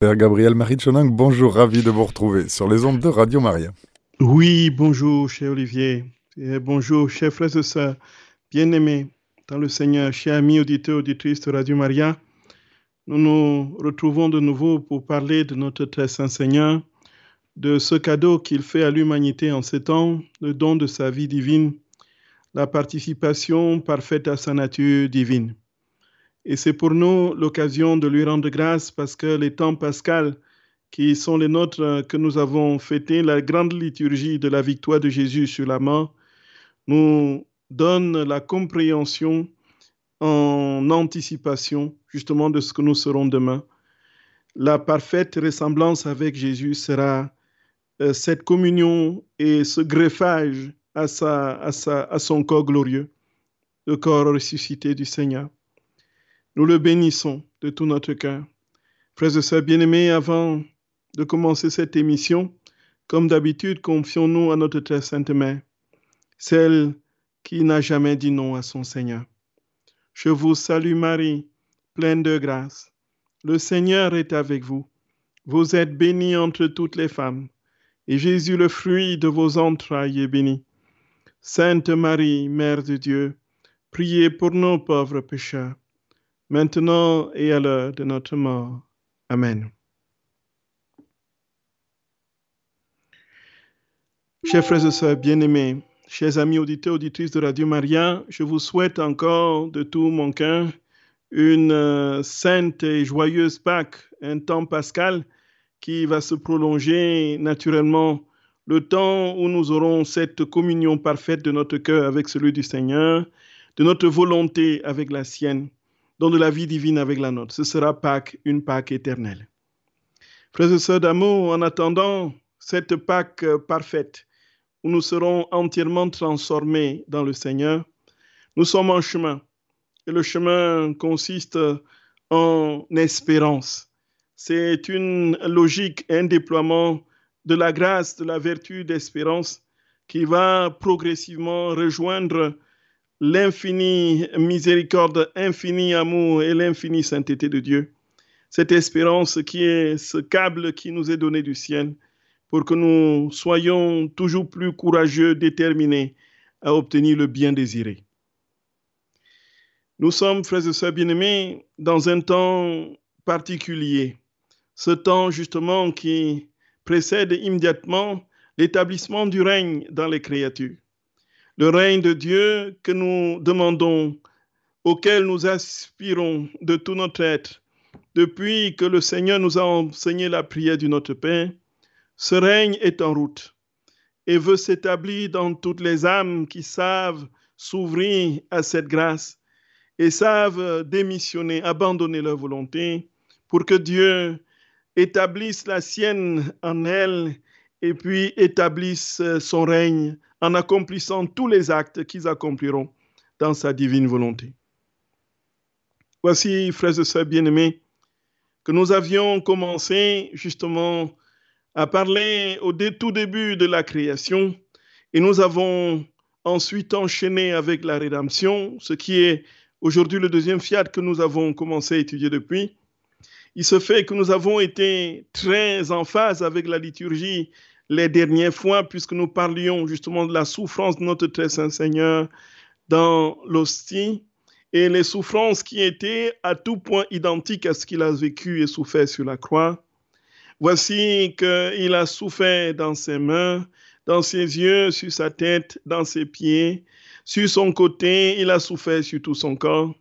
Père Gabriel Marie Choning, bonjour, ravi de vous retrouver sur les ondes de Radio Maria. Oui, bonjour, cher Olivier. Et bonjour, chers frères et sœurs, bien-aimés dans le Seigneur, chers amis auditeurs, auditrices de Radio Maria. Nous nous retrouvons de nouveau pour parler de notre très saint Seigneur, de ce cadeau qu'il fait à l'humanité en ces temps, le don de sa vie divine, la participation parfaite à sa nature divine. Et c'est pour nous l'occasion de lui rendre grâce parce que les temps pascals qui sont les nôtres que nous avons fêté, la grande liturgie de la victoire de Jésus sur la mort, nous donne la compréhension en anticipation justement de ce que nous serons demain. La parfaite ressemblance avec Jésus sera euh, cette communion et ce greffage à, sa, à, sa, à son corps glorieux, le corps ressuscité du Seigneur. Nous le bénissons de tout notre cœur. Frères et sœurs bien-aimés, avant de commencer cette émission, comme d'habitude, confions-nous à notre très sainte mère, celle qui n'a jamais dit non à son Seigneur. Je vous salue Marie, pleine de grâce. Le Seigneur est avec vous. Vous êtes bénie entre toutes les femmes, et Jésus, le fruit de vos entrailles, est béni. Sainte Marie, Mère de Dieu, priez pour nos pauvres pécheurs maintenant et à l'heure de notre mort. Amen. Chers frères et sœurs bien-aimés, chers amis auditeurs, auditrices de Radio Maria, je vous souhaite encore de tout mon cœur une euh, sainte et joyeuse Pâques, un temps pascal qui va se prolonger naturellement le temps où nous aurons cette communion parfaite de notre cœur avec celui du Seigneur, de notre volonté avec la sienne don de la vie divine avec la nôtre. Ce sera Pâques, une Pâques éternelle. Frères et sœurs d'amour, en attendant cette Pâques parfaite, où nous serons entièrement transformés dans le Seigneur, nous sommes en chemin. Et le chemin consiste en espérance. C'est une logique, un déploiement de la grâce, de la vertu d'espérance qui va progressivement rejoindre l'infinie miséricorde, infini amour et l'infinie sainteté de Dieu. Cette espérance qui est ce câble qui nous est donné du ciel pour que nous soyons toujours plus courageux, déterminés à obtenir le bien désiré. Nous sommes, frères et sœurs bien-aimés, dans un temps particulier, ce temps justement qui précède immédiatement l'établissement du règne dans les créatures le règne de Dieu que nous demandons, auquel nous aspirons de tout notre être, depuis que le Seigneur nous a enseigné la prière du Notre Père, ce règne est en route et veut s'établir dans toutes les âmes qui savent s'ouvrir à cette grâce et savent démissionner, abandonner leur volonté pour que Dieu établisse la sienne en elles et puis établisse son règne en accomplissant tous les actes qu'ils accompliront dans sa divine volonté. Voici, frères et sœurs bien-aimés, que nous avions commencé justement à parler au tout début de la création et nous avons ensuite enchaîné avec la rédemption, ce qui est aujourd'hui le deuxième fiat que nous avons commencé à étudier depuis. Il se fait que nous avons été très en phase avec la liturgie les dernières fois, puisque nous parlions justement de la souffrance de notre très saint Seigneur dans l'hostie et les souffrances qui étaient à tout point identiques à ce qu'il a vécu et souffert sur la croix. Voici qu'il a souffert dans ses mains, dans ses yeux, sur sa tête, dans ses pieds, sur son côté, il a souffert sur tout son corps.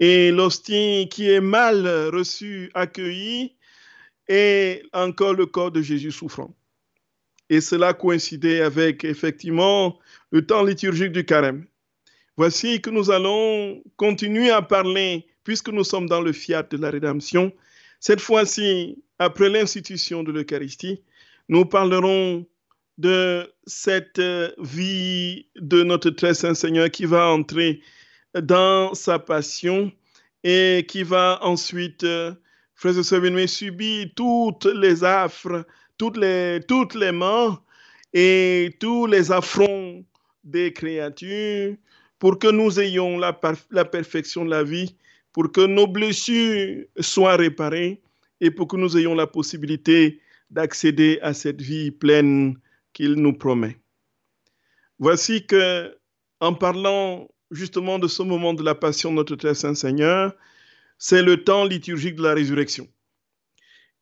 Et l'hostie qui est mal reçu, accueilli, est encore le corps de Jésus souffrant. Et cela coïncidait avec effectivement le temps liturgique du carême. Voici que nous allons continuer à parler, puisque nous sommes dans le fiat de la rédemption. Cette fois-ci, après l'institution de l'Eucharistie, nous parlerons de cette vie de notre très saint Seigneur qui va entrer dans sa passion et qui va ensuite, frères et sœurs subir toutes les affres toutes les, toutes les mains et tous les affronts des créatures pour que nous ayons la, la perfection de la vie, pour que nos blessures soient réparées et pour que nous ayons la possibilité d'accéder à cette vie pleine qu'il nous promet. Voici que, en parlant justement de ce moment de la passion de notre très saint Seigneur, c'est le temps liturgique de la résurrection.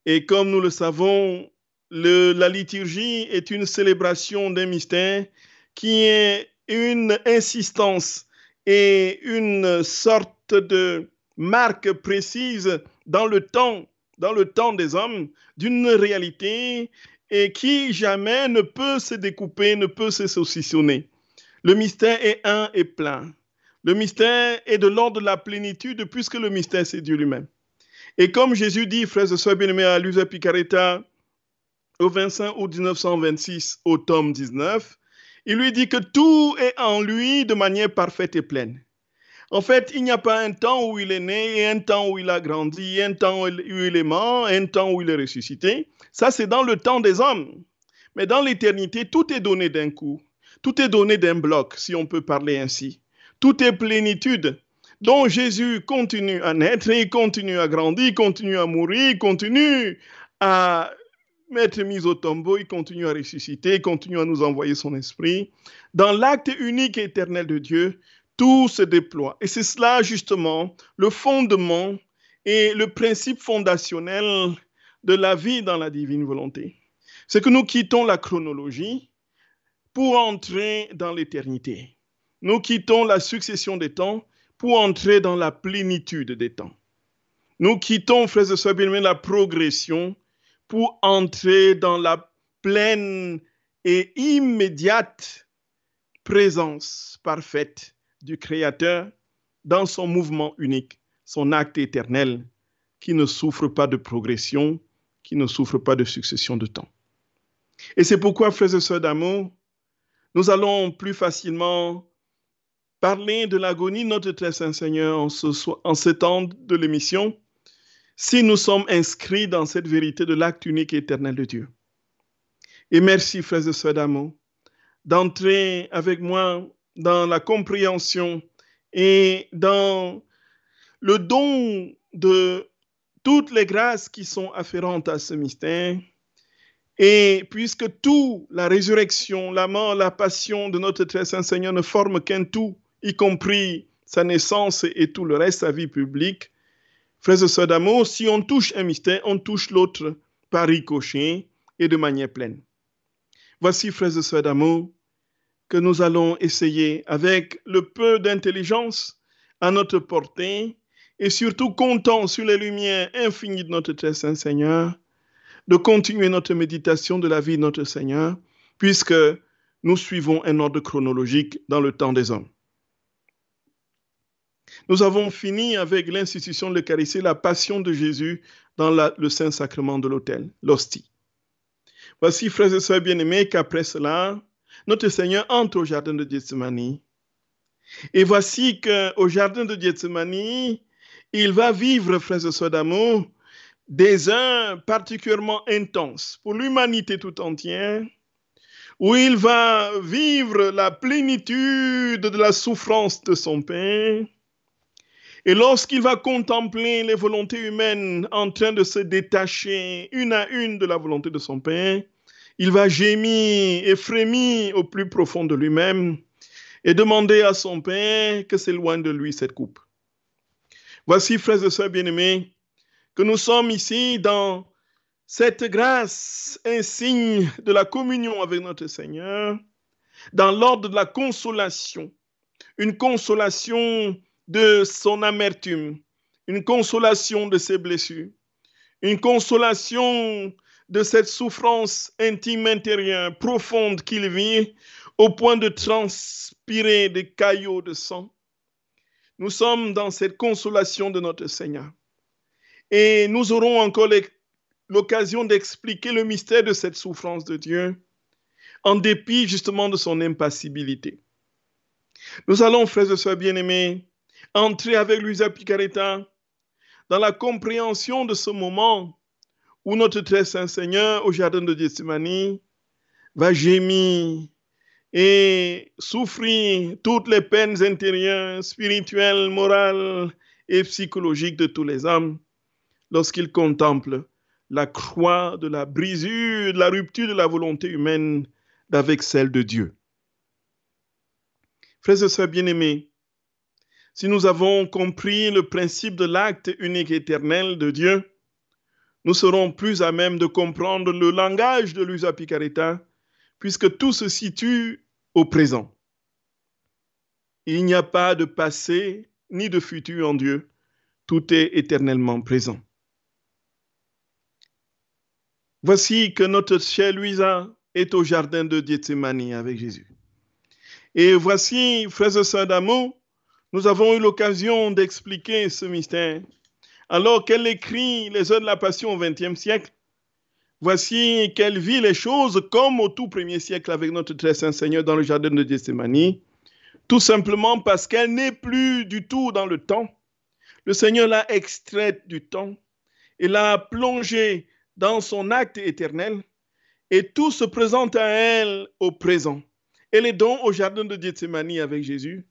Et comme nous le savons, la liturgie est une célébration d'un mystère qui est une insistance et une sorte de marque précise dans le temps, dans le temps des hommes, d'une réalité et qui jamais ne peut se découper, ne peut se saucissonner. Le mystère est un et plein. Le mystère est de l'ordre de la plénitude puisque le mystère c'est Dieu lui-même. Et comme Jésus dit, frères et bien-aimés, à Lusa Picaretta, au 25 août 1926, au tome 19, il lui dit que tout est en lui de manière parfaite et pleine. En fait, il n'y a pas un temps où il est né, et un temps où il a grandi, un temps où il est mort, un temps où il est ressuscité. Ça, c'est dans le temps des hommes. Mais dans l'éternité, tout est donné d'un coup. Tout est donné d'un bloc, si on peut parler ainsi. Tout est plénitude. Donc Jésus continue à naître, il continue à grandir, il continue à mourir, il continue à être mis au tombeau, il continue à ressusciter, il continue à nous envoyer son esprit. Dans l'acte unique et éternel de Dieu, tout se déploie. Et c'est cela justement le fondement et le principe fondationnel de la vie dans la divine volonté. C'est que nous quittons la chronologie pour entrer dans l'éternité. Nous quittons la succession des temps pour entrer dans la plénitude des temps. Nous quittons, frères et sœurs la progression pour entrer dans la pleine et immédiate présence parfaite du Créateur dans son mouvement unique, son acte éternel, qui ne souffre pas de progression, qui ne souffre pas de succession de temps. Et c'est pourquoi, frères et sœurs d'amour, nous allons plus facilement parler de l'agonie de notre très saint Seigneur en ce, temps de l'émission si nous sommes inscrits dans cette vérité de l'acte unique et éternel de Dieu. Et merci, frères et sœurs d'amour, d'entrer avec moi dans la compréhension et dans le don de toutes les grâces qui sont afférentes à ce mystère. Et puisque tout, la résurrection, la mort, la passion de notre très saint Seigneur ne forment qu'un tout, y compris sa naissance et tout le reste, sa vie publique, Frères et sœurs d'amour, si on touche un mystère, on touche l'autre par ricochet et de manière pleine. Voici, frères et sœurs d'amour, que nous allons essayer avec le peu d'intelligence à notre portée et surtout comptant sur les lumières infinies de notre très saint Seigneur, de continuer notre méditation de la vie de notre Seigneur, puisque nous suivons un ordre chronologique dans le temps des hommes. Nous avons fini avec l'institution de l'Eucharistie, la passion de Jésus dans le Saint-Sacrement de l'autel, l'hostie. Voici, frères et sœurs bien-aimés, qu'après cela, notre Seigneur entre au jardin de Gethsemane. Et voici qu'au jardin de Gethsemane, il va vivre, frères et sœurs d'amour, des heures particulièrement intenses pour l'humanité tout entière, où il va vivre la plénitude de la souffrance de son Père, et lorsqu'il va contempler les volontés humaines en train de se détacher une à une de la volonté de son Père, il va gémir et frémir au plus profond de lui-même et demander à son Père que s'éloigne de lui cette coupe. Voici, frères et sœurs bien-aimés, que nous sommes ici dans cette grâce, insigne de la communion avec notre Seigneur, dans l'ordre de la consolation, une consolation de son amertume, une consolation de ses blessures, une consolation de cette souffrance intime intérieure profonde qu'il vit au point de transpirer des caillots de sang. Nous sommes dans cette consolation de notre Seigneur. Et nous aurons encore l'occasion d'expliquer le mystère de cette souffrance de Dieu en dépit justement de son impassibilité. Nous allons, frères et sœurs bien-aimés, entrer avec Luisa Picaretta dans la compréhension de ce moment où notre très saint Seigneur au jardin de Gethsemane va gémir et souffrir toutes les peines intérieures, spirituelles, morales et psychologiques de tous les hommes lorsqu'il contemple la croix de la brisure, de la rupture de la volonté humaine avec celle de Dieu. Frères et sœurs bien-aimés, si nous avons compris le principe de l'acte unique éternel de Dieu, nous serons plus à même de comprendre le langage de l'usa picareta, puisque tout se situe au présent. Il n'y a pas de passé ni de futur en Dieu, tout est éternellement présent. Voici que notre chère Louisa est au jardin de Gethsemane avec Jésus. Et voici, frères et sœurs d'amour, nous avons eu l'occasion d'expliquer ce mystère. Alors qu'elle écrit les heures de la Passion au XXe siècle, voici qu'elle vit les choses comme au tout premier siècle avec notre très saint Seigneur dans le jardin de Gethsemane, tout simplement parce qu'elle n'est plus du tout dans le temps. Le Seigneur l'a extraite du temps et l'a plongée dans son acte éternel et tout se présente à elle au présent. Elle est donc au jardin de Gethsemane avec Jésus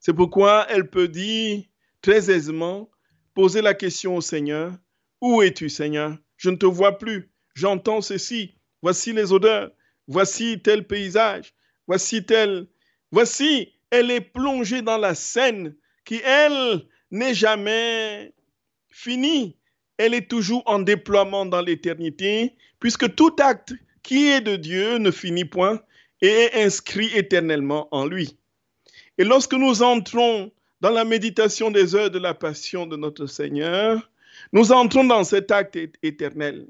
c'est pourquoi elle peut dire très aisément, poser la question au Seigneur, Où es-tu Seigneur? Je ne te vois plus, j'entends ceci, voici les odeurs, voici tel paysage, voici tel... Voici, elle est plongée dans la scène qui, elle, n'est jamais finie. Elle est toujours en déploiement dans l'éternité, puisque tout acte qui est de Dieu ne finit point et est inscrit éternellement en lui. Et lorsque nous entrons dans la méditation des heures de la passion de notre Seigneur, nous entrons dans cet acte éternel.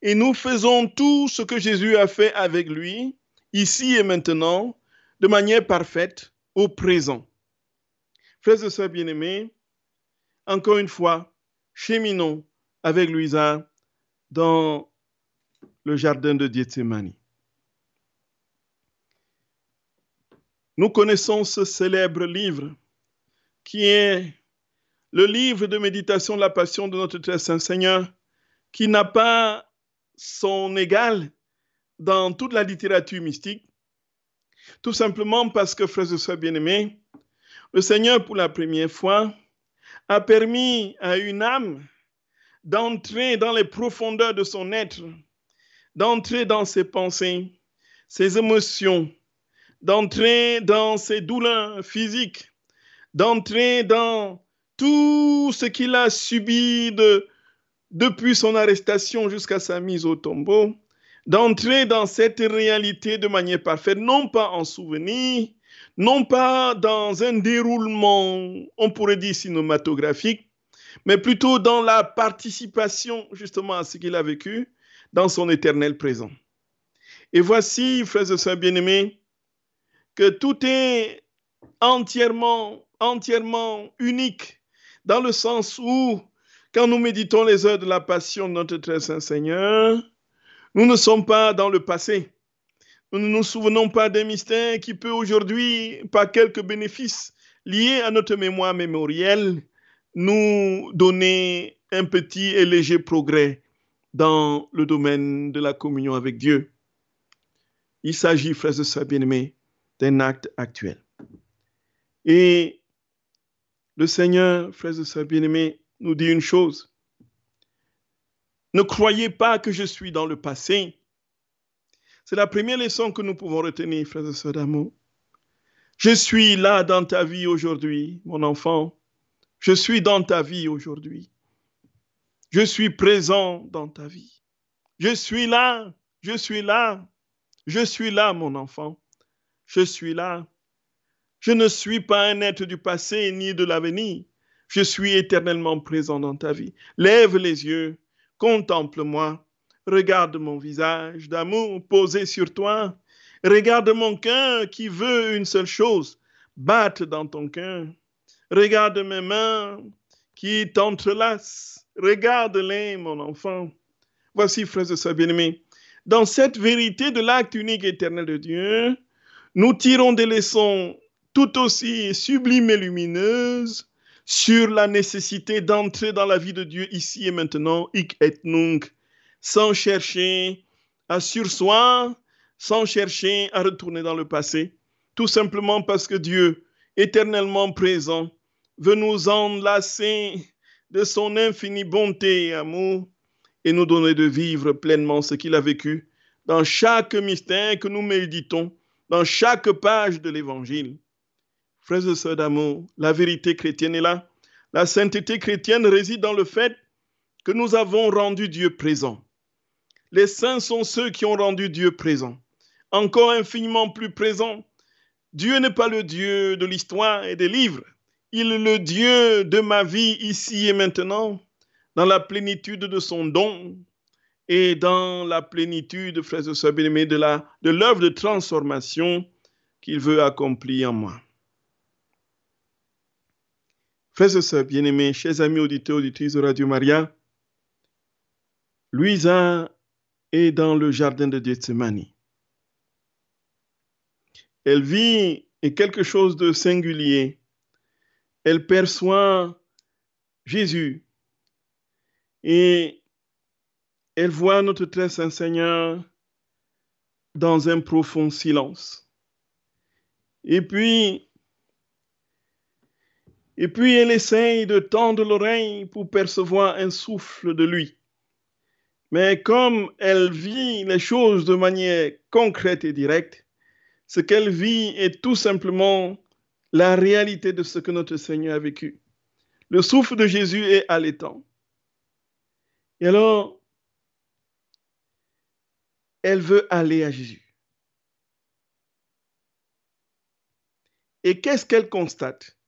Et nous faisons tout ce que Jésus a fait avec lui, ici et maintenant, de manière parfaite, au présent. Frères et sœurs bien-aimés, encore une fois, cheminons avec Louisa dans le jardin de Gethsemane. Nous connaissons ce célèbre livre qui est le livre de méditation de la passion de notre très saint Seigneur, qui n'a pas son égal dans toute la littérature mystique, tout simplement parce que, frères et sœurs bien-aimés, le Seigneur, pour la première fois, a permis à une âme d'entrer dans les profondeurs de son être, d'entrer dans ses pensées, ses émotions, d'entrer dans ses douleurs physiques, d'entrer dans tout ce qu'il a subi depuis son arrestation jusqu'à sa mise au tombeau, d'entrer dans cette réalité de manière parfaite, non pas en souvenir, non pas dans un déroulement, on pourrait dire cinématographique, mais plutôt dans la participation justement à ce qu'il a vécu dans son éternel présent. Et voici, frères et sœurs bien-aimés, que tout est entièrement, entièrement unique, dans le sens où, quand nous méditons les heures de la passion de notre très saint Seigneur, nous ne sommes pas dans le passé. Nous ne nous souvenons pas des mystères qui peuvent aujourd'hui, par quelques bénéfices liés à notre mémoire mémorielle, nous donner un petit et léger progrès dans le domaine de la communion avec Dieu. Il s'agit, frères et sœurs bien-aimés, d'un acte actuel. Et le Seigneur, frères et sœurs bien-aimés, nous dit une chose. Ne croyez pas que je suis dans le passé. C'est la première leçon que nous pouvons retenir, frères et sœurs d'amour. Je suis là dans ta vie aujourd'hui, mon enfant. Je suis dans ta vie aujourd'hui. Je suis présent dans ta vie. Je suis là, je suis là, je suis là, mon enfant je suis là. Je ne suis pas un être du passé ni de l'avenir. Je suis éternellement présent dans ta vie. Lève les yeux, contemple-moi, regarde mon visage d'amour posé sur toi. Regarde mon cœur qui veut une seule chose, battre dans ton cœur. Regarde mes mains qui t'entrelacent. Regarde-les, mon enfant. Voici, frères et sœurs bien-aimés, dans cette vérité de l'acte unique éternel de Dieu, nous tirons des leçons tout aussi sublimes et lumineuses sur la nécessité d'entrer dans la vie de Dieu ici et maintenant, hic et nunc, sans chercher à sursoir, sans chercher à retourner dans le passé, tout simplement parce que Dieu, éternellement présent, veut nous enlacer de son infinie bonté et amour et nous donner de vivre pleinement ce qu'il a vécu dans chaque mystère que nous méditons, dans chaque page de l'Évangile. Frères et sœurs d'amour, la vérité chrétienne est là. La sainteté chrétienne réside dans le fait que nous avons rendu Dieu présent. Les saints sont ceux qui ont rendu Dieu présent, encore infiniment plus présent. Dieu n'est pas le Dieu de l'histoire et des livres. Il est le Dieu de ma vie ici et maintenant, dans la plénitude de son don et dans la plénitude, frères et sœurs bien-aimés, de l'œuvre de, transformation qu'il veut accomplir en moi. Frères et sœurs bien-aimés, chers amis auditeurs, auditrices de Radio Maria, Louisa est dans le jardin de Gethsemane. Elle vit quelque chose de singulier. Elle perçoit Jésus et elle voit notre très saint Seigneur dans un profond silence. Et puis, et puis elle essaye de tendre l'oreille pour percevoir un souffle de lui. Mais comme elle vit les choses de manière concrète et directe, ce qu'elle vit est tout simplement la réalité de ce que notre Seigneur a vécu. Le souffle de Jésus est allaitant. Et alors, elle veut aller à Jésus. Et qu'est-ce qu'elle constate?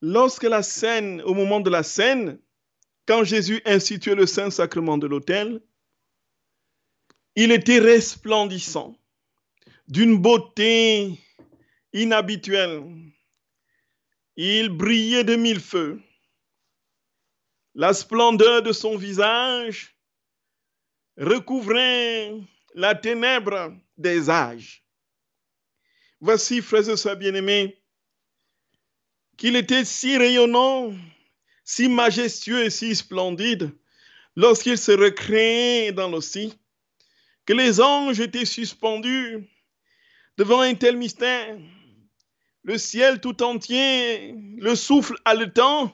Lorsque la scène, au moment de la scène, quand Jésus instituait le saint sacrement de l'autel, il était resplendissant, d'une beauté inhabituelle. Il brillait de mille feux. La splendeur de son visage recouvrait la ténèbre des âges. Voici, frères et sœurs bien-aimés, qu'il était si rayonnant si majestueux et si splendide lorsqu'il se recréait dans l'océan, que les anges étaient suspendus devant un tel mystère. Le ciel tout entier, le souffle haletant,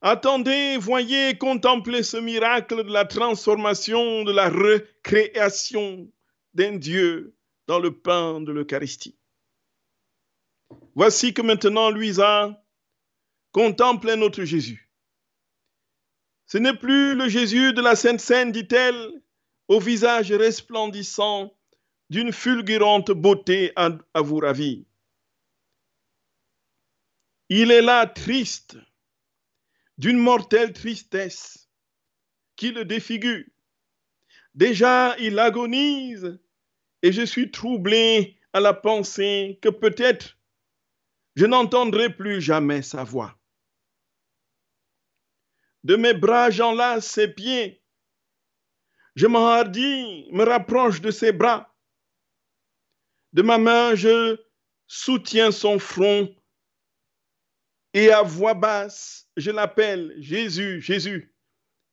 attendez, voyez, contemplez ce miracle de la transformation, de la recréation d'un Dieu dans le pain de l'Eucharistie. Voici que maintenant Louisa contemple notre Jésus. Ce n'est plus le Jésus de la Sainte Seine, dit-elle, au visage resplendissant d'une fulgurante beauté à, à vous ravir. Il est là triste, d'une mortelle tristesse qui le défigure. Déjà, il agonise et je suis troublé à la pensée que peut-être je n'entendrai plus jamais sa voix. De mes bras, j'enlace ses pieds. Je m'enhardis, me rapproche de ses bras. De ma main, je soutiens son front et à voix basse, je l'appelle Jésus, Jésus.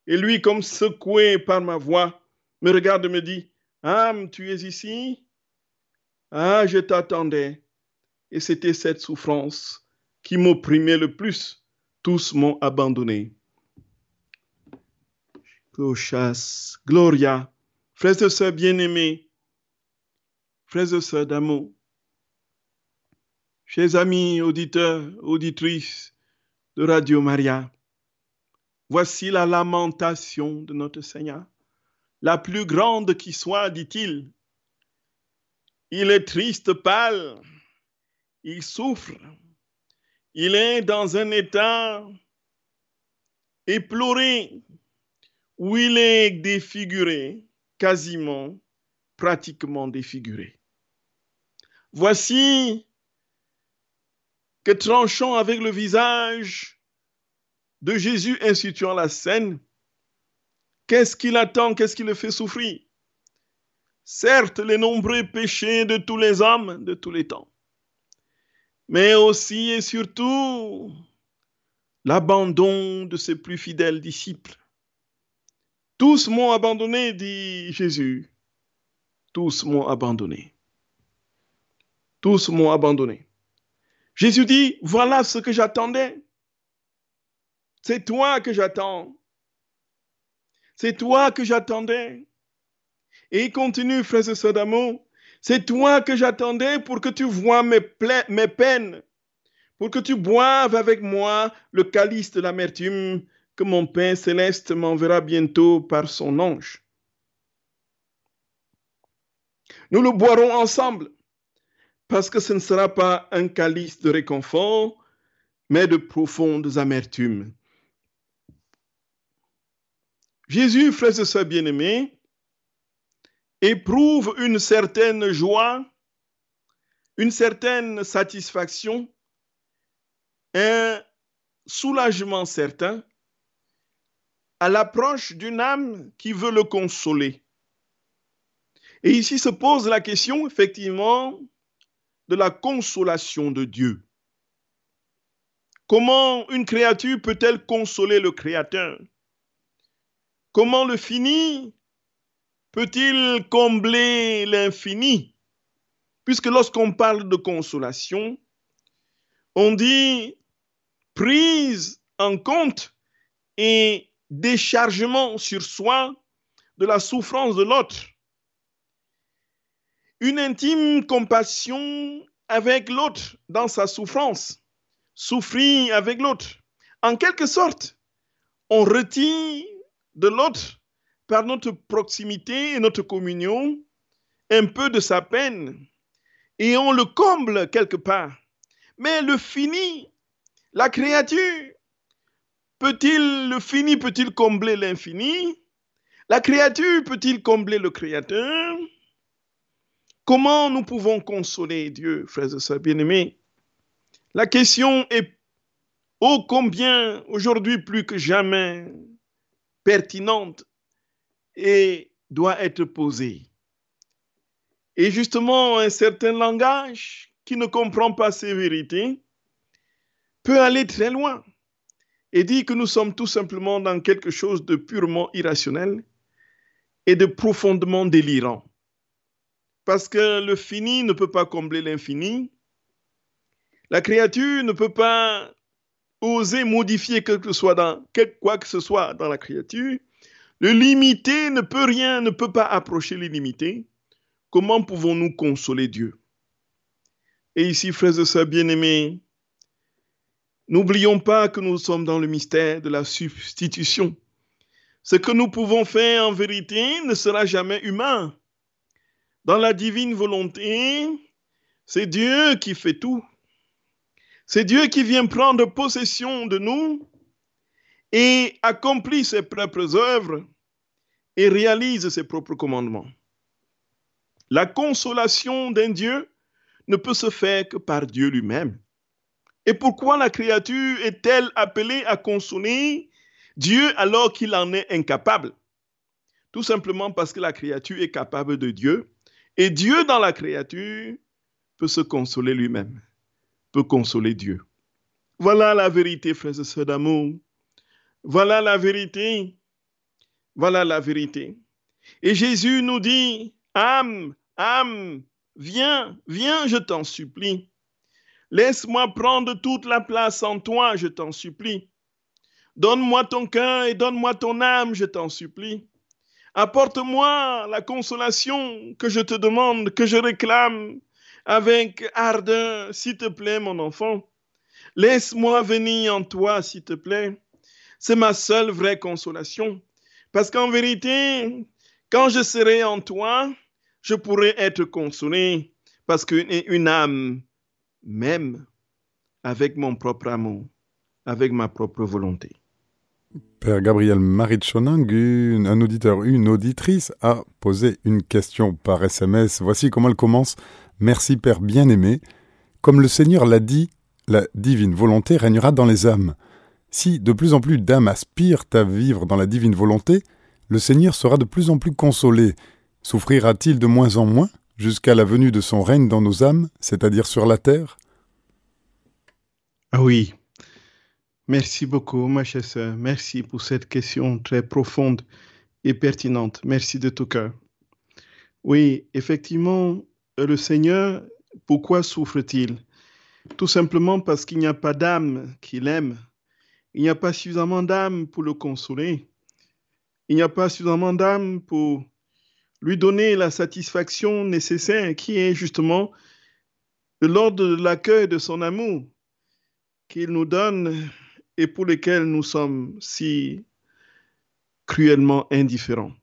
Et lui, comme secoué par ma voix, me regarde et me dit, âme, tu es ici? Ah, je t'attendais. Et c'était cette souffrance qui m'opprimait le plus. Tous m'ont abandonné. Gloria, frères et sœurs bien-aimés, frères et sœurs d'amour, chers amis auditeurs, auditrices de Radio Maria, voici la lamentation de notre Seigneur, la plus grande qui soit, dit-il. Il est triste, pâle, il souffre, il est dans un état éploré, où il est défiguré, quasiment, pratiquement défiguré. Voici que tranchant avec le visage de Jésus instituant la scène, qu'est-ce qu'il attend, qu'est-ce qui le fait souffrir? Certes, les nombreux péchés de tous les hommes de tous les temps, mais aussi et surtout l'abandon de ses plus fidèles disciples tous m'ont abandonné, dit Jésus. Tous m'ont abandonné. Tous m'ont abandonné. Jésus dit, voilà ce que j'attendais. C'est toi que j'attends. C'est toi que j'attendais. Et il continue, frère et sœurs d'amour. C'est toi que j'attendais pour que tu vois mes, peines, pour que tu boives avec moi le calice de l'amertume que mon Père céleste m'enverra bientôt par son ange. Nous le boirons ensemble, parce que ce ne sera pas un calice de réconfort, mais de profondes amertumes. Jésus, frères et sœurs bien-aimés, éprouve une certaine joie, une certaine satisfaction, un soulagement certain à l'approche d'une âme qui veut le consoler. Et ici se pose la question, effectivement, de la consolation de Dieu. Comment une créature peut-elle consoler le Créateur? Comment le fini peut-il combler l'infini? Puisque lorsqu'on parle de consolation, on dit prise en compte et déchargement sur soi de la souffrance de l'autre. Une intime compassion avec l'autre dans sa souffrance, souffrir avec l'autre. En quelque sorte, on retire de l'autre par notre proximité et notre communion un peu de sa peine et on le comble quelque part. Mais le fini, la créature, Peut-il, le fini peut-il combler l'infini? La créature peut-il combler le Créateur? Comment nous pouvons consoler Dieu, frères et sœurs bien-aimés? La question est ô combien aujourd'hui plus que jamais pertinente et doit être posée. Et justement, un certain langage qui ne comprend pas ces vérités peut aller très loin et dit que nous sommes tout simplement dans quelque chose de purement irrationnel et de profondément délirant. Parce que le fini ne peut pas combler l'infini. La créature ne peut pas oser modifier quelque quoi que ce soit dans la créature. Le limité ne peut rien, ne peut pas approcher l'illimité. Comment pouvons-nous consoler Dieu? Et ici, frères et sœurs bien-aimés, N'oublions pas que nous sommes dans le mystère de la substitution. Ce que nous pouvons faire en vérité ne sera jamais humain. Dans la divine volonté, c'est Dieu qui fait tout. C'est Dieu qui vient prendre possession de nous et accomplit ses propres œuvres et réalise ses propres commandements. La consolation d'un Dieu ne peut se faire que par Dieu lui-même. Et pourquoi la créature est-elle appelée à consoler Dieu alors qu'il en est incapable? Tout simplement parce que la créature est capable de Dieu. Et Dieu dans la créature peut se consoler lui-même, peut consoler Dieu. Voilà la vérité, frères et sœurs d'amour. Voilà la vérité. Voilà la vérité. Et Jésus nous dit, âme, âme, viens, viens, je t'en supplie. Laisse-moi prendre toute la place en toi, je t'en supplie. Donne-moi ton cœur et donne-moi ton âme, je t'en supplie. Apporte-moi la consolation que je te demande, que je réclame avec ardeur, s'il te plaît, mon enfant. Laisse-moi venir en toi, s'il te plaît. C'est ma seule vraie consolation. Parce qu'en vérité, quand je serai en toi, je pourrai être consolé. Parce qu'une âme même avec mon propre amour, avec ma propre volonté. Père Gabriel Maritchonang, un auditeur, une auditrice a posé une question par SMS. Voici comment elle commence. Merci Père bien-aimé. Comme le Seigneur l'a dit, la divine volonté régnera dans les âmes. Si de plus en plus d'âmes aspirent à vivre dans la divine volonté, le Seigneur sera de plus en plus consolé. Souffrira-t-il de moins en moins jusqu'à la venue de son règne dans nos âmes, c'est-à-dire sur la terre? Ah oui. Merci beaucoup, ma chère sœur. Merci pour cette question très profonde et pertinente. Merci de tout cœur. Oui, effectivement, le Seigneur, pourquoi souffre-t-il? Tout simplement parce qu'il n'y a pas d'âme qu'il aime il n'y a pas suffisamment d'âme pour le consoler. Il n'y a pas suffisamment d'âme pour lui donner la satisfaction nécessaire qui est justement de l'ordre de l'accueil de son amour qu'il nous donne et pour lequel nous sommes si cruellement indifférents.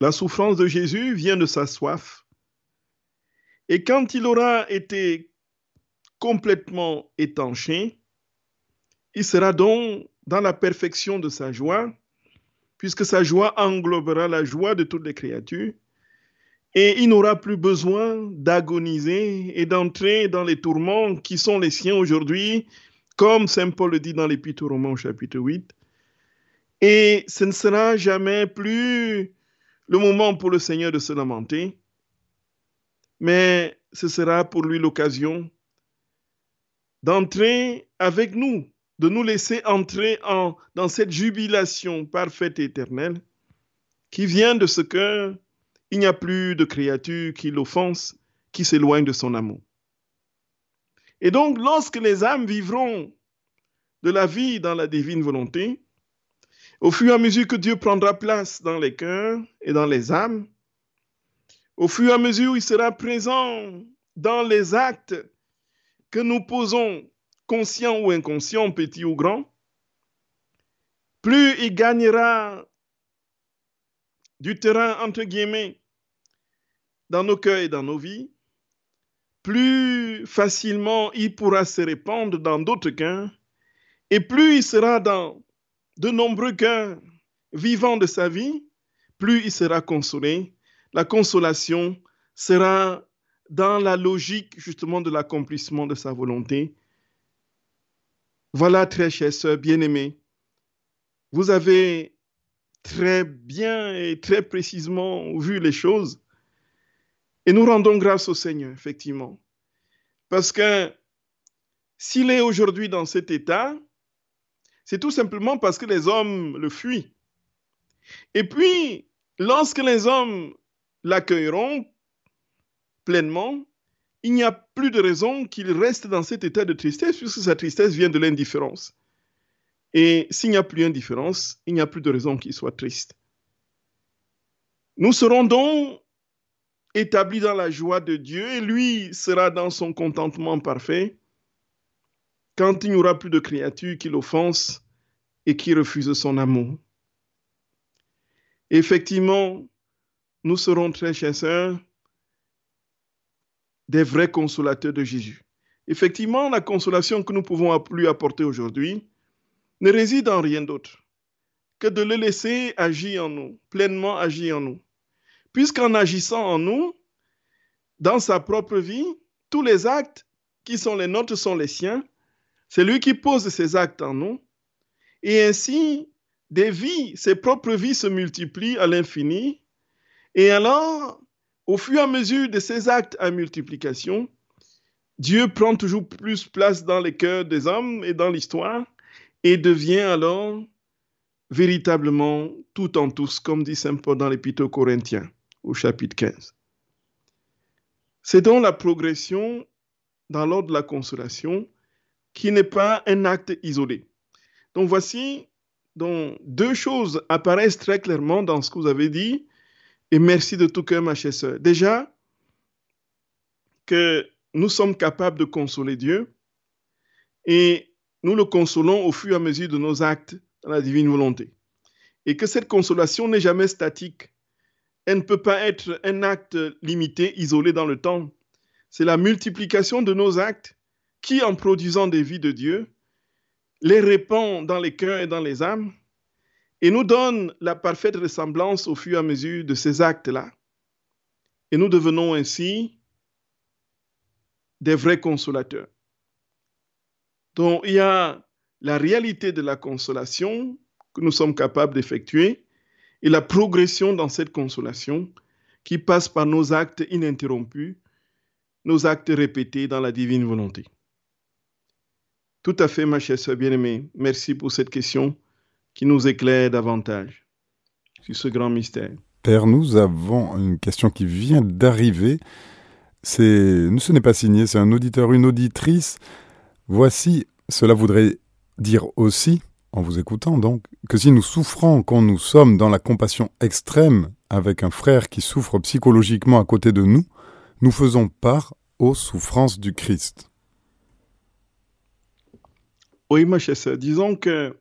La souffrance de Jésus vient de sa soif. Et quand il aura été complètement étanché, il sera donc dans la perfection de sa joie, puisque sa joie englobera la joie de toutes les créatures, et il n'aura plus besoin d'agoniser et d'entrer dans les tourments qui sont les siens aujourd'hui, comme Saint Paul le dit dans l'Épître aux Romains chapitre 8. Et ce ne sera jamais plus le moment pour le Seigneur de se lamenter, mais ce sera pour lui l'occasion d'entrer avec nous de nous laisser entrer en, dans cette jubilation parfaite et éternelle qui vient de ce que il n'y a plus de créature qui l'offense, qui s'éloigne de son amour. Et donc, lorsque les âmes vivront de la vie dans la divine volonté, au fur et à mesure que Dieu prendra place dans les cœurs et dans les âmes, au fur et à mesure où il sera présent dans les actes que nous posons conscient ou inconscient, petit ou grand, plus il gagnera du terrain, entre guillemets, dans nos cœurs et dans nos vies, plus facilement il pourra se répandre dans d'autres cœurs, et plus il sera dans de nombreux cœurs vivants de sa vie, plus il sera consolé. La consolation sera dans la logique justement de l'accomplissement de sa volonté voilà, très chère sœur bien-aimée, vous avez très bien et très précisément vu les choses. Et nous rendons grâce au Seigneur, effectivement. Parce que s'il est aujourd'hui dans cet état, c'est tout simplement parce que les hommes le fuient. Et puis, lorsque les hommes l'accueilleront pleinement, il n'y a plus de raison qu'il reste dans cet état de tristesse, puisque sa tristesse vient de l'indifférence. Et s'il n'y a plus d'indifférence, il n'y a plus de raison qu'il soit triste. Nous serons donc établis dans la joie de Dieu et lui sera dans son contentement parfait quand il n'y aura plus de créatures qui l'offensent et qui refusent son amour. Effectivement, nous serons très chasseurs des vrais consolateurs de Jésus. Effectivement, la consolation que nous pouvons lui apporter aujourd'hui ne réside en rien d'autre que de le laisser agir en nous, pleinement agir en nous. Puisqu'en agissant en nous, dans sa propre vie, tous les actes qui sont les nôtres sont les siens. C'est lui qui pose ces actes en nous. Et ainsi, des vies, ses propres vies se multiplient à l'infini. Et alors, au fur et à mesure de ces actes à multiplication, Dieu prend toujours plus place dans les cœurs des hommes et dans l'histoire et devient alors véritablement tout en tous, comme dit Saint Paul dans l'Épître aux Corinthiens au chapitre 15. C'est donc la progression dans l'ordre de la consolation qui n'est pas un acte isolé. Donc voici, donc, deux choses apparaissent très clairement dans ce que vous avez dit et merci de tout cœur, ma chère sœur. Déjà, que nous sommes capables de consoler Dieu et nous le consolons au fur et à mesure de nos actes dans la divine volonté. Et que cette consolation n'est jamais statique. Elle ne peut pas être un acte limité, isolé dans le temps. C'est la multiplication de nos actes qui, en produisant des vies de Dieu, les répand dans les cœurs et dans les âmes et nous donne la parfaite ressemblance au fur et à mesure de ces actes-là. Et nous devenons ainsi des vrais consolateurs. Donc il y a la réalité de la consolation que nous sommes capables d'effectuer et la progression dans cette consolation qui passe par nos actes ininterrompus, nos actes répétés dans la divine volonté. Tout à fait, ma chère soeur bien-aimée. Merci pour cette question qui nous éclaire davantage sur ce grand mystère. Père, nous avons une question qui vient d'arriver. C'est, ce n'est pas signé, c'est un auditeur, une auditrice. Voici, cela voudrait dire aussi, en vous écoutant donc, que si nous souffrons quand nous sommes dans la compassion extrême avec un frère qui souffre psychologiquement à côté de nous, nous faisons part aux souffrances du Christ. Oui, ma chère disons que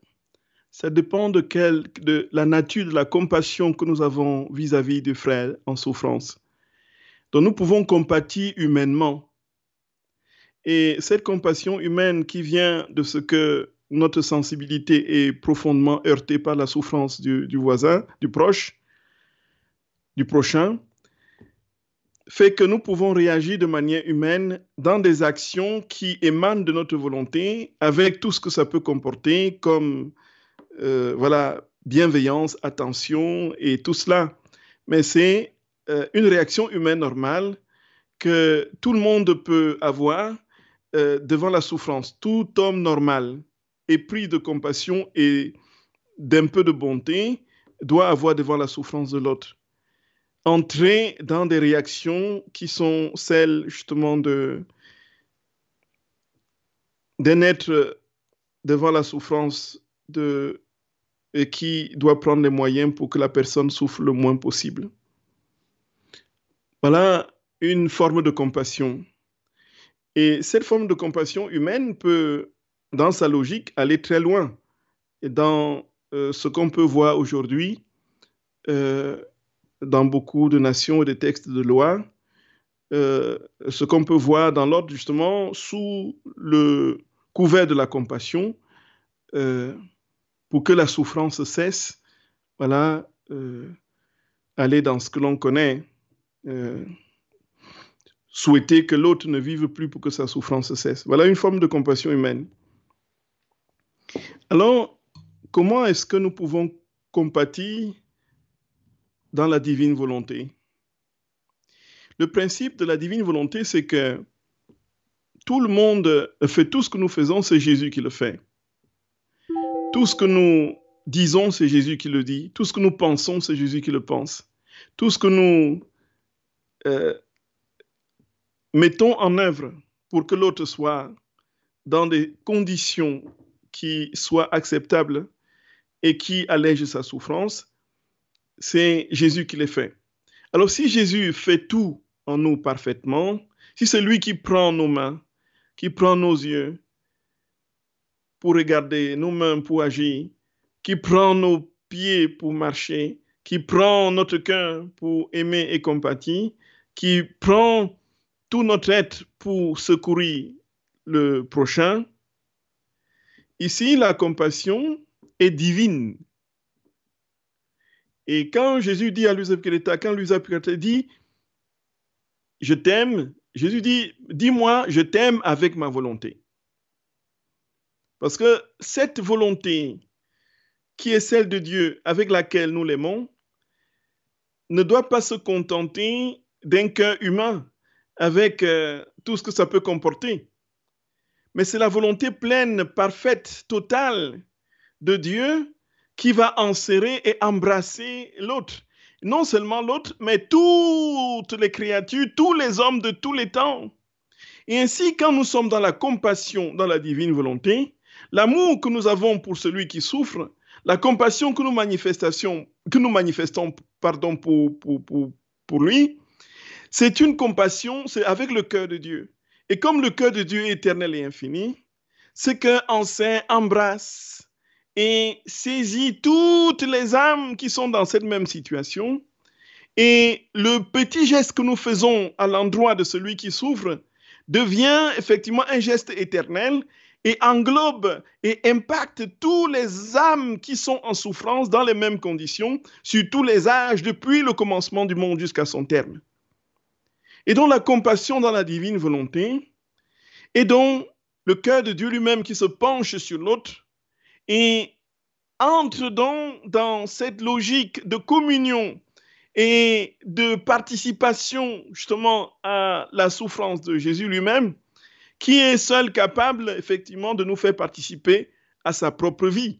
ça dépend de, de la nature de la compassion que nous avons vis-à-vis du frère en souffrance. Donc nous pouvons compatir humainement. Et cette compassion humaine qui vient de ce que notre sensibilité est profondément heurtée par la souffrance du, voisin, du proche, du prochain, fait que nous pouvons réagir de manière humaine dans des actions qui émanent de notre volonté, avec tout ce que ça peut comporter comme euh, voilà bienveillance, attention et tout cela. Mais c'est euh, une réaction humaine normale que tout le monde peut avoir euh, devant la souffrance. Tout homme normal épris de compassion et d'un peu de bonté doit avoir devant la souffrance de l'autre entrer dans des réactions qui sont celles justement de d'un être devant la souffrance de, et qui doit prendre les moyens pour que la personne souffre le moins possible. Voilà une forme de compassion. Et cette forme de compassion humaine peut, dans sa logique, aller très loin. Et dans euh, ce qu'on peut voir aujourd'hui, euh, dans beaucoup de nations et des textes de loi, euh, ce qu'on peut voir dans l'ordre justement sous le couvert de la compassion, pour que la souffrance cesse, voilà, aller dans ce que l'on connaît, souhaiter que l'autre ne vive plus pour que sa souffrance cesse. Voilà une forme de compassion humaine. Alors, comment est-ce que nous pouvons compatir dans la divine volonté? Le principe de la divine volonté, c'est que tout le monde fait tout ce que nous faisons, c'est Jésus qui le fait. Tout ce que nous disons, c'est Jésus qui le dit. Tout ce que nous pensons, c'est Jésus qui le pense. Tout ce que nous euh, mettons en œuvre pour que l'autre soit dans des conditions qui soient acceptables et qui allègent sa souffrance, c'est Jésus qui les fait. Alors si Jésus fait tout en nous parfaitement, si c'est lui qui prend nos mains, qui prend nos yeux pour regarder, nos mains pour agir, qui prend nos pieds pour marcher, qui prend notre cœur pour aimer et compatir, qui prend tout notre être pour secourir le prochain. Ici, la compassion est divine. Et quand Jésus dit à l'Usapikreta, quand l'Usapikreta dit, je t'aime, Jésus dit, dis-moi, je t'aime avec ma volonté. Parce que cette volonté qui est celle de Dieu, avec laquelle nous l'aimons, ne doit pas se contenter d'un cœur humain, avec euh, tout ce que ça peut comporter. Mais c'est la volonté pleine, parfaite, totale de Dieu qui va enserrer et embrasser l'autre. Non seulement l'autre, mais toutes les créatures, tous les hommes de tous les temps. Et ainsi, quand nous sommes dans la compassion, dans la divine volonté, l'amour que nous avons pour celui qui souffre, la compassion que nous, que nous manifestons pardon, pour, pour, pour, pour lui, c'est une compassion, c'est avec le cœur de Dieu. Et comme le cœur de Dieu est éternel et infini, c'est qu'un saint embrasse, et saisit toutes les âmes qui sont dans cette même situation. Et le petit geste que nous faisons à l'endroit de celui qui souffre devient effectivement un geste éternel et englobe et impacte tous les âmes qui sont en souffrance dans les mêmes conditions, sur tous les âges, depuis le commencement du monde jusqu'à son terme. Et dont la compassion dans la divine volonté, et dont le cœur de Dieu lui-même qui se penche sur l'autre, et entre donc dans cette logique de communion et de participation justement à la souffrance de Jésus lui-même, qui est seul capable effectivement de nous faire participer à sa propre vie.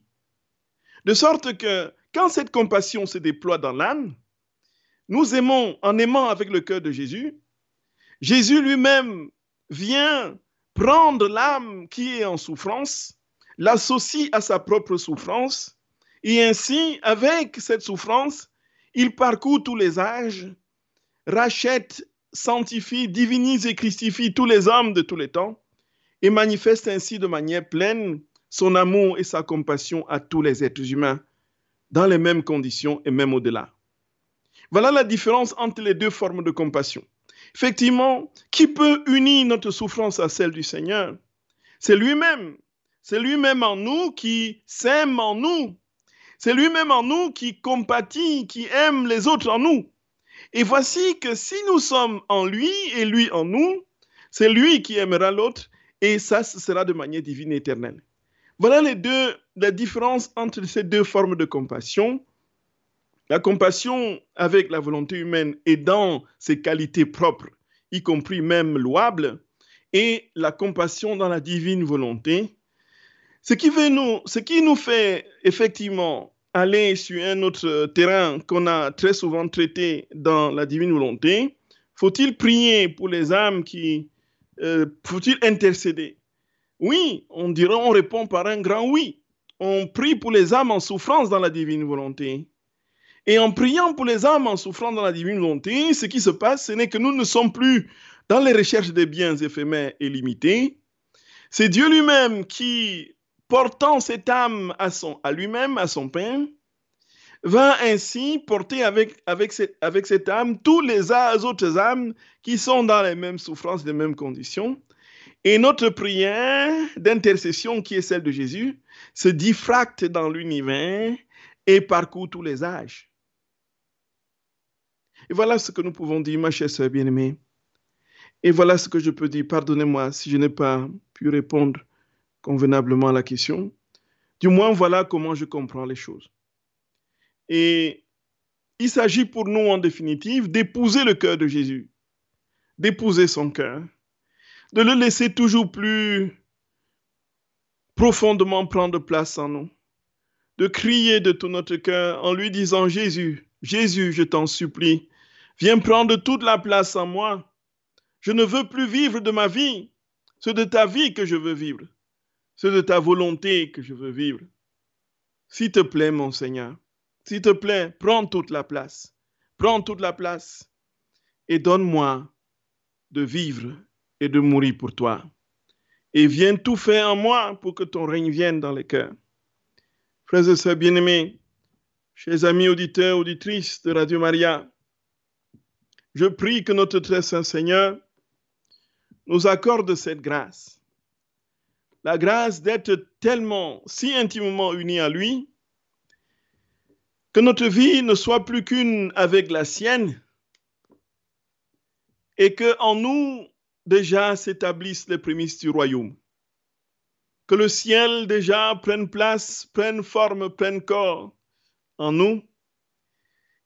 De sorte que quand cette compassion se déploie dans l'âme, nous aimons en aimant avec le cœur de Jésus. Jésus lui-même vient prendre l'âme qui est en souffrance l'associe à sa propre souffrance, et ainsi, avec cette souffrance, il parcourt tous les âges, rachète, sanctifie, divinise et christifie tous les hommes de tous les temps, et manifeste ainsi de manière pleine son amour et sa compassion à tous les êtres humains, dans les mêmes conditions et même au-delà. Voilà la différence entre les deux formes de compassion. Effectivement, qui peut unir notre souffrance à celle du Seigneur? C'est lui-même. C'est lui-même en nous qui s'aime en nous. C'est lui-même en nous qui compatit, qui aime les autres en nous. Et voici que si nous sommes en lui et lui en nous, c'est lui qui aimera l'autre et ça, sera de manière divine et éternelle. Voilà les deux, la différence entre ces deux formes de compassion. La compassion avec la volonté humaine et dans ses qualités propres, y compris même louables, et la compassion dans la divine volonté. Ce qui, veut nous, ce qui nous fait effectivement aller sur un autre terrain qu'on a très souvent traité dans la divine volonté, faut-il prier pour les âmes qui... Euh, faut-il intercéder? Oui, on dirait, on répond par un grand oui. On prie pour les âmes en souffrance dans la divine volonté. Et en priant pour les âmes en souffrant dans la divine volonté, ce qui se passe, ce n'est que nous ne sommes plus dans les recherches des biens éphémères et limités. C'est Dieu lui-même qui, portant cette âme à, lui-même, à son Père, va ainsi porter avec, avec, cette, avec cette âme tous les autres âmes qui sont dans les mêmes souffrances, les mêmes conditions. Et notre prière d'intercession, qui est celle de Jésus, se diffracte dans l'univers et parcourt tous les âges. Et voilà ce que nous pouvons dire, ma chère sœur bien-aimée. Et voilà ce que je peux dire. Pardonnez-moi si je n'ai pas pu répondre convenablement à la question. Du moins, voilà comment je comprends les choses. Et il s'agit pour nous, en définitive, d'épouser le cœur de Jésus, d'épouser son cœur, de le laisser toujours plus profondément prendre place en nous, de crier de tout notre cœur en lui disant Jésus, Jésus, je t'en supplie, Viens prendre toute la place en moi. Je ne veux plus vivre de ma vie. C'est de ta vie que je veux vivre. C'est de ta volonté que je veux vivre. S'il te plaît, mon Seigneur, s'il te plaît, prends toute la place. Prends toute la place et donne-moi de vivre et de mourir pour toi. Et viens tout faire en moi pour que ton règne vienne dans les cœurs. Frères et sœurs bien-aimés, chers amis auditeurs, auditrices de Radio Maria, je prie que notre très saint Seigneur nous accorde cette grâce. La grâce d'être tellement, si intimement unis à lui, que notre vie ne soit plus qu'une avec la sienne et que en nous déjà s'établissent les prémices du royaume. Que le ciel déjà prenne place, prenne forme, prenne corps en nous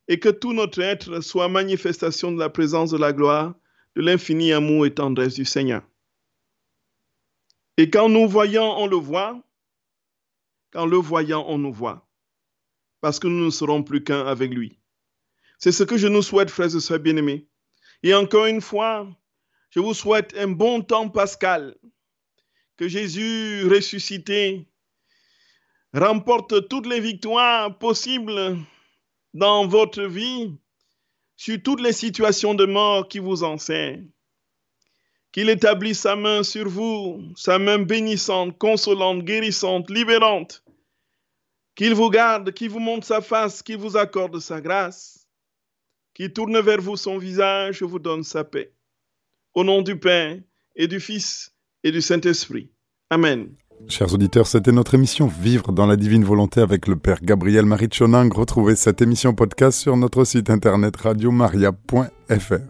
et que tout notre être soit manifestation de la présence de la gloire, de l'infini amour et tendresse du Seigneur. Et quand nous voyons, on le voit. Quand le voyant, on nous voit. Parce que nous ne serons plus qu'un avec lui. C'est ce que je nous souhaite, frères et sœurs bien-aimés. Et encore une fois, je vous souhaite un bon temps pascal. Que Jésus ressuscité remporte toutes les victoires possibles dans votre vie sur toutes les situations de mort qui vous enseignent. Qu'il établisse sa main sur vous, sa main bénissante, consolante, guérissante, libérante. Qu'il vous garde, qu'il vous montre sa face, qu'il vous accorde sa grâce. Qu'il tourne vers vous son visage et vous donne sa paix. Au nom du Père et du Fils et du Saint-Esprit. Amen. Chers auditeurs, c'était notre émission Vivre dans la divine volonté avec le Père Gabriel Marie Retrouvez cette émission podcast sur notre site internet radiomaria.fr.